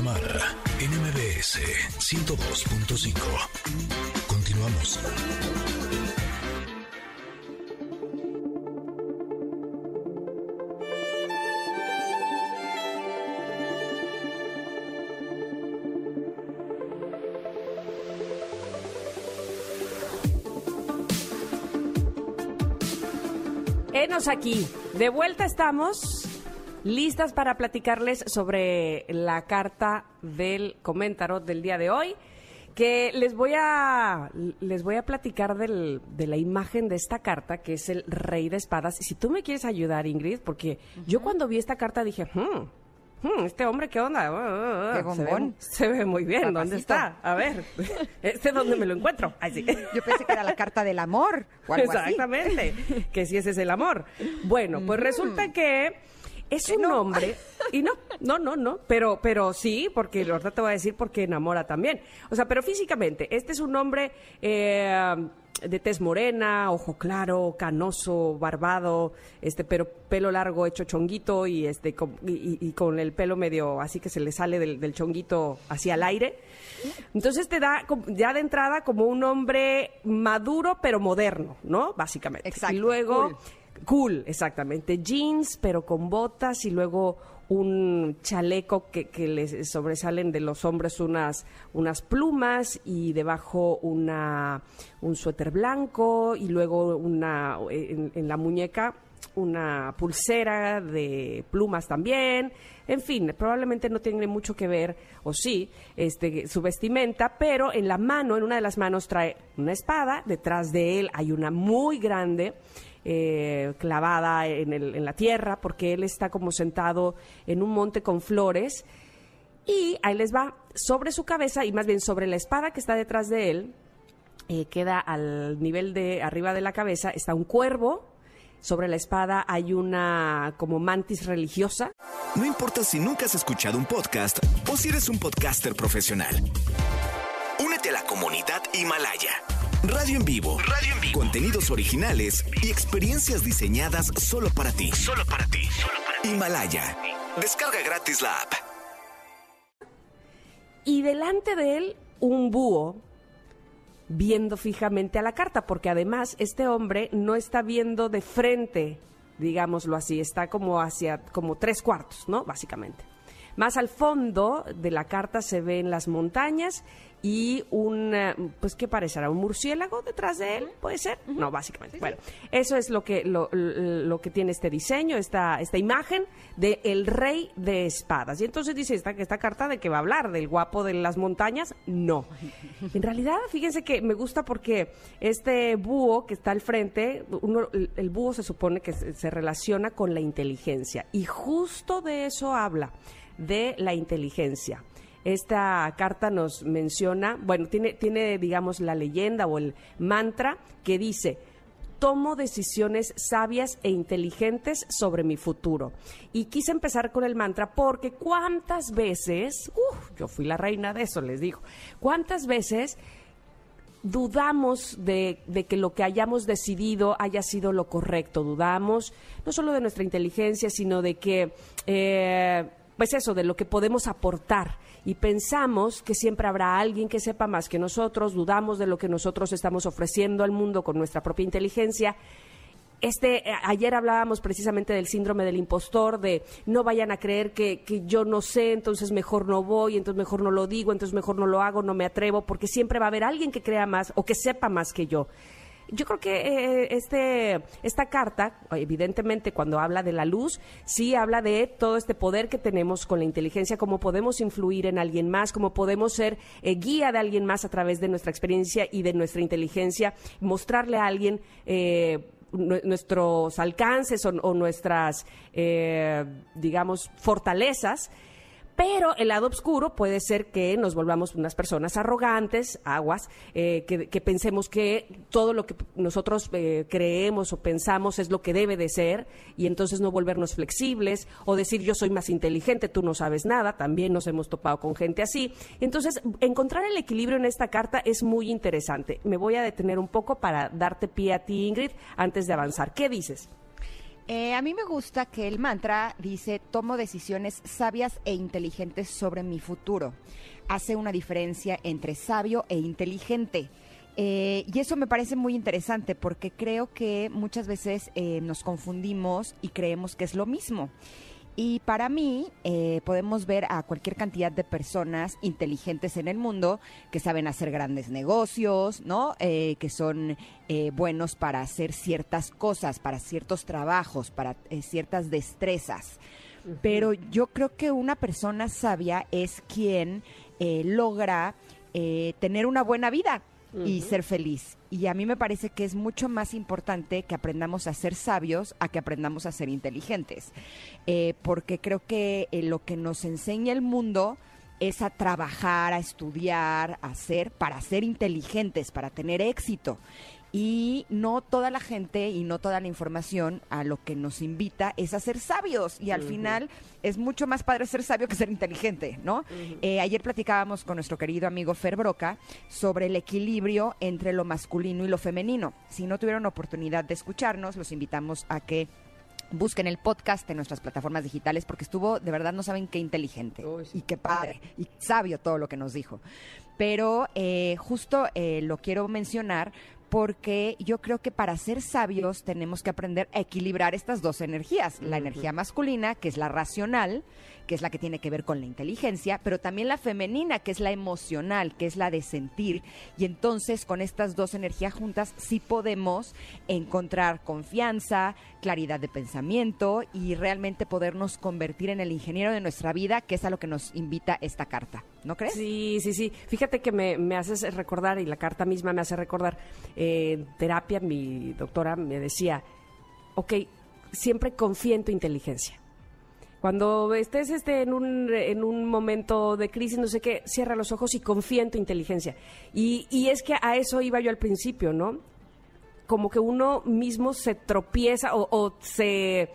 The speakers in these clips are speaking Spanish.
Samara en MBS 102.5. Continuamos. Enos aquí. De vuelta estamos listas para platicarles sobre la carta del comentario del día de hoy. Que les voy a les voy a platicar del- de la imagen de esta carta, que es el rey de espadas. Y si tú me quieres ayudar, Ingrid, porque yo cuando vi esta carta dije, hmm, hmm, este hombre, ¿qué onda? Ah, ah, ah, Qué se, ve, bombón. se ve muy bien. ¿Dónde Papacito. está? A ver, ¿este dónde me lo encuentro? Yo pensé que era la carta del amor o algo así. Exactamente, que si ese es el amor. Bueno, pues resulta que es un no. hombre, y no, no, no, no, pero, pero sí, porque ahorita te voy a decir porque enamora también. O sea, pero físicamente, este es un hombre eh, de tez morena, ojo claro, canoso, barbado, este, pero pelo largo hecho chonguito y este con, y, con el pelo medio así que se le sale del, del chonguito hacia el aire. Entonces te da ya de entrada como un hombre maduro pero moderno, ¿no? Básicamente. Exacto, Y luego cool. Cool, exactamente. Jeans, pero con botas y luego un chaleco que, que les sobresalen de los hombres unas, unas plumas y debajo una, un suéter blanco y luego una en, en la muñeca una pulsera de plumas también. En fin, probablemente no tiene mucho que ver, o sí, este, su vestimenta, pero en la mano, en una de las manos trae una espada, detrás de él hay una muy grande eh, clavada en, la tierra, porque él está como sentado en un monte con flores. Y ahí les va, sobre su cabeza, y más bien sobre la espada que está detrás de él, eh, queda al nivel de arriba de la cabeza, está un cuervo. Sobre la espada hay una como mantis religiosa. No importa si nunca has escuchado un podcast o si eres un podcaster profesional. Únete a la comunidad Himalaya. Radio en vivo. Radio en vivo. Contenidos originales y experiencias diseñadas solo para ti. Solo para ti. Himalaya. Descarga gratis la app. y delante de él un búho viendo fijamente a la carta, porque además este hombre no está viendo de frente, digámoslo así, está como hacia como tres cuartos, ¿no? Básicamente. Más al fondo de la carta se ven las montañas y un, eh, pues, ¿qué parecerá? ¿Un murciélago detrás de él? ¿Puede ser? No, básicamente. Bueno, eso es lo que, lo, lo que tiene este diseño, esta, esta imagen de el rey de espadas. Y entonces dice esta, esta carta de que va a hablar del guapo de las montañas. No. En realidad, fíjense que me gusta porque este búho que está al frente, uno- el, el búho se supone que se, se relaciona con la inteligencia. Y justo de eso habla, de la inteligencia. Esta carta nos menciona, bueno, tiene, tiene, digamos, la leyenda o el mantra que dice, tomo decisiones sabias e inteligentes sobre mi futuro. Y quise empezar con el mantra porque cuántas veces, uf, yo fui la reina de eso, les digo, cuántas veces dudamos de, de que lo que hayamos decidido haya sido lo correcto, dudamos no solo de nuestra inteligencia, sino de que, eh, pues eso, de lo que podemos aportar. Y pensamos que siempre habrá alguien que sepa más que nosotros, dudamos de lo que nosotros estamos ofreciendo al mundo con nuestra propia inteligencia. Este, eh, ayer hablábamos precisamente del síndrome del impostor, de no vayan a creer que, que yo no sé, entonces mejor no voy, entonces mejor no lo digo, entonces mejor no lo hago, no me atrevo, porque siempre va a haber alguien que crea más o que sepa más que yo. Yo creo que eh, este, esta carta, evidentemente, cuando habla de la luz, sí habla de todo este poder que tenemos con la inteligencia, cómo podemos influir en alguien más, cómo podemos ser eh, guía de alguien más a través de nuestra experiencia y de nuestra inteligencia, mostrarle a alguien eh, nue- nuestros alcances o, o nuestras, eh, digamos, fortalezas. Pero el lado oscuro puede ser que nos volvamos unas personas arrogantes, aguas, eh, que, pensemos que todo lo que nosotros eh, creemos o pensamos es lo que debe de ser y entonces no volvernos flexibles o decir yo soy más inteligente, tú no sabes nada, también nos hemos topado con gente así. Entonces, encontrar el equilibrio en esta carta es muy interesante. Me voy a detener un poco para darte pie a ti, Ingrid, antes de avanzar. ¿Qué dices? Eh, a mí me gusta que el mantra dice, tomo decisiones sabias e inteligentes sobre mi futuro. Hace una diferencia entre sabio e inteligente. Eh, y eso me parece muy interesante porque creo que muchas veces eh, nos confundimos y creemos que es lo mismo. Y para mí eh, podemos ver a cualquier cantidad de personas inteligentes en el mundo que saben hacer grandes negocios, ¿no? Eh, que son eh, buenos para hacer ciertas cosas, para ciertos trabajos, para ciertas destrezas. Pero yo creo que una persona sabia es quien logra tener una buena vida, y ser feliz. Y a mí me parece que es mucho más importante que aprendamos a ser sabios a que aprendamos a ser inteligentes. Eh, porque creo que eh, lo que nos enseña el mundo es a trabajar, a estudiar, a ser, para ser inteligentes, para tener éxito y no toda la gente y no toda la información a lo que nos invita es a ser sabios y al final es mucho más padre ser sabio que ser inteligente, ¿no? Eh, ayer platicábamos con nuestro querido amigo Fer Broca sobre el equilibrio entre lo masculino y lo femenino. Si no tuvieron oportunidad de escucharnos, los invitamos a que busquen el podcast en nuestras plataformas digitales porque estuvo, de verdad no saben qué inteligente y qué padre y sabio todo lo que nos dijo. Pero eh, justo eh, lo quiero mencionar porque yo creo que para ser sabios tenemos que aprender a equilibrar estas dos energías, la energía masculina, que es la racional, que es la que tiene que ver con la inteligencia, pero también la femenina, que es la emocional, que es la de sentir. Y entonces con estas dos energías juntas sí podemos encontrar confianza, claridad de pensamiento y realmente podernos convertir en el ingeniero de nuestra vida, que es a lo que nos invita esta carta. ¿No crees? Sí, sí, sí. Fíjate que me, me haces recordar, y la carta misma me hace recordar, eh, en terapia mi doctora me decía, ok, siempre confía en tu inteligencia cuando estés este, en, un, en un momento de crisis, no sé qué, cierra los ojos y confía en tu inteligencia. Y, y es que a eso iba yo al principio, ¿no? Como que uno mismo se tropieza o, o se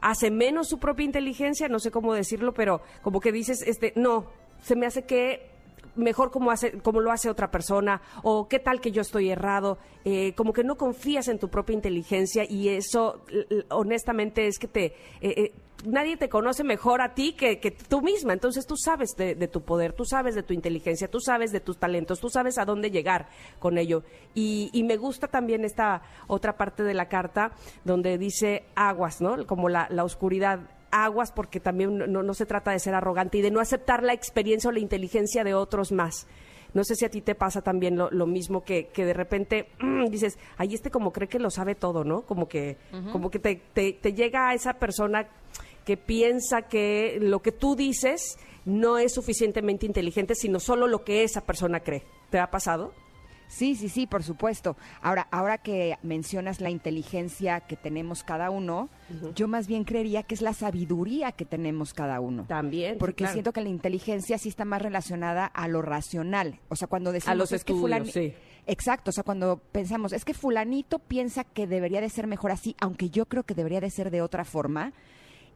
hace menos su propia inteligencia, no sé cómo decirlo, pero como que dices, este, no, se me hace que mejor como, hace, como lo hace otra persona o qué tal que yo estoy errado, eh, como que no confías en tu propia inteligencia y eso honestamente es que te... Eh, eh, nadie te conoce mejor a ti que, tú misma, entonces tú sabes de, tu poder, tú sabes de tu inteligencia, tú sabes de tus talentos, tú sabes a dónde llegar con ello. Y, y me gusta también esta otra parte de la carta donde dice aguas, ¿no? Como la, la oscuridad aguas porque también no, se trata de ser arrogante y de no aceptar la experiencia o la inteligencia de otros más. No sé si a ti te pasa también lo, mismo que, que, de repente dices, ahí este como cree que lo sabe todo, ¿no? Como que, como que te, te, llega a esa persona que piensa que lo que tú dices no es suficientemente inteligente, sino solo lo que esa persona cree. ¿Te ha pasado? Sí, sí, sí, por supuesto. Ahora, ahora que mencionas la inteligencia que tenemos cada uno, yo más bien creería que es la sabiduría que tenemos cada uno. También. Porque siento que la inteligencia sí está más relacionada a lo racional. O sea, cuando decimos a los estudios, sí. Exacto, o sea, cuando pensamos, es que fulanito piensa que debería de ser mejor así, aunque yo creo que debería de ser de otra forma,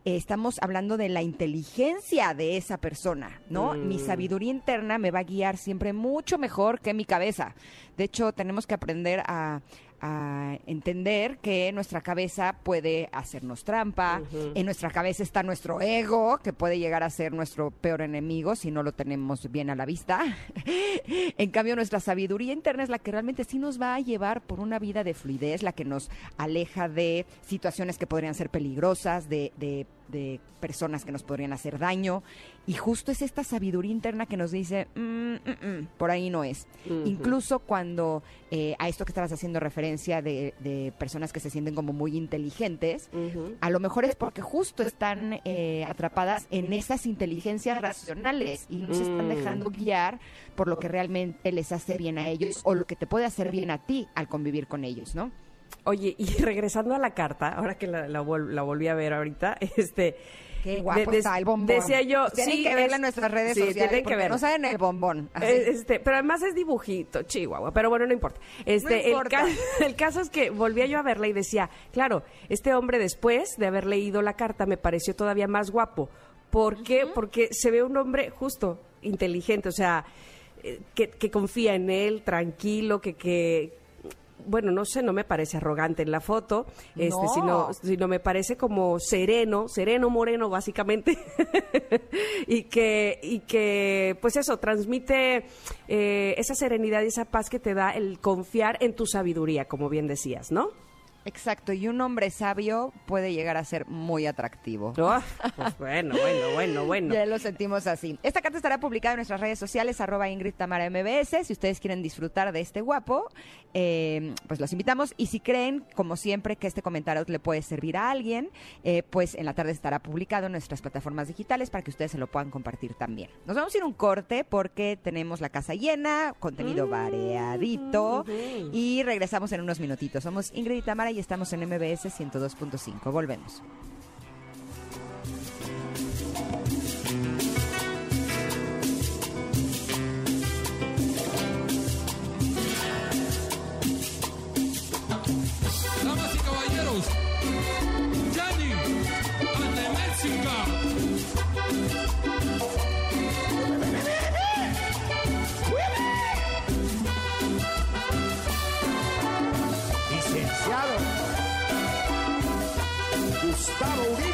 estamos hablando de la inteligencia de esa persona, ¿no? Mi mm. sabiduría interna me va a guiar siempre mucho mejor que mi cabeza. De hecho, tenemos que aprender a, a entender que nuestra cabeza puede hacernos trampa, en nuestra cabeza está nuestro ego, que puede llegar a ser nuestro peor enemigo si no lo tenemos bien a la vista. en cambio, nuestra sabiduría interna es la que realmente sí nos va a llevar por una vida de fluidez, la que nos aleja de situaciones que podrían ser peligrosas, de, de de personas que nos podrían hacer daño. Y justo es esta sabiduría interna que nos dice, mm, mm, mm, por ahí no es. Incluso cuando eh, a esto que estabas haciendo referencia de, personas que se sienten como muy inteligentes, a lo mejor es porque justo están eh, atrapadas en esas inteligencias racionales y no se están dejando guiar por lo que realmente les hace bien a ellos o lo que te puede hacer bien a ti al convivir con ellos, ¿no? Oye, y regresando a la carta, ahora que la, la, volví a ver ahorita, este... Qué guapo está el bombón. Decía yo, tienen sí, que verla en nuestras redes sí, sociales tienen que ver. no saben el bombón. Este, pero además es dibujito, chihuahua, pero bueno, no importa. Este, El, el, caso es que volvía yo a verla y decía, claro, este hombre después de haber leído la carta me pareció todavía más guapo. ¿Por qué? Porque se ve un hombre justo, inteligente, o sea, eh, que, que confía en él, tranquilo, que, que, bueno, no sé, no me parece arrogante en la foto, este, No. sino, sino me parece como sereno, sereno moreno básicamente, y que, y que, pues eso, transmite eh, esa serenidad y esa paz que te da el confiar en tu sabiduría, como bien decías, ¿no? Exacto, y un hombre sabio puede llegar a ser muy atractivo. Ah, pues bueno, bueno, bueno, bueno. Ya lo sentimos así. Esta carta estará publicada en nuestras redes sociales, arroba Ingrid Tamara MBS. Si ustedes quieren disfrutar de este guapo, eh, pues los invitamos. Y si creen, como siempre, que este comentario le puede servir a alguien, eh, pues en la tarde estará publicado en nuestras plataformas digitales para que ustedes se lo puedan compartir también. Nos vamos a ir un corte porque tenemos la casa llena, contenido variadito. Y regresamos en unos minutitos. Somos Ingrid y Tamara y estamos en MBS 102.5. Volvemos. Cody.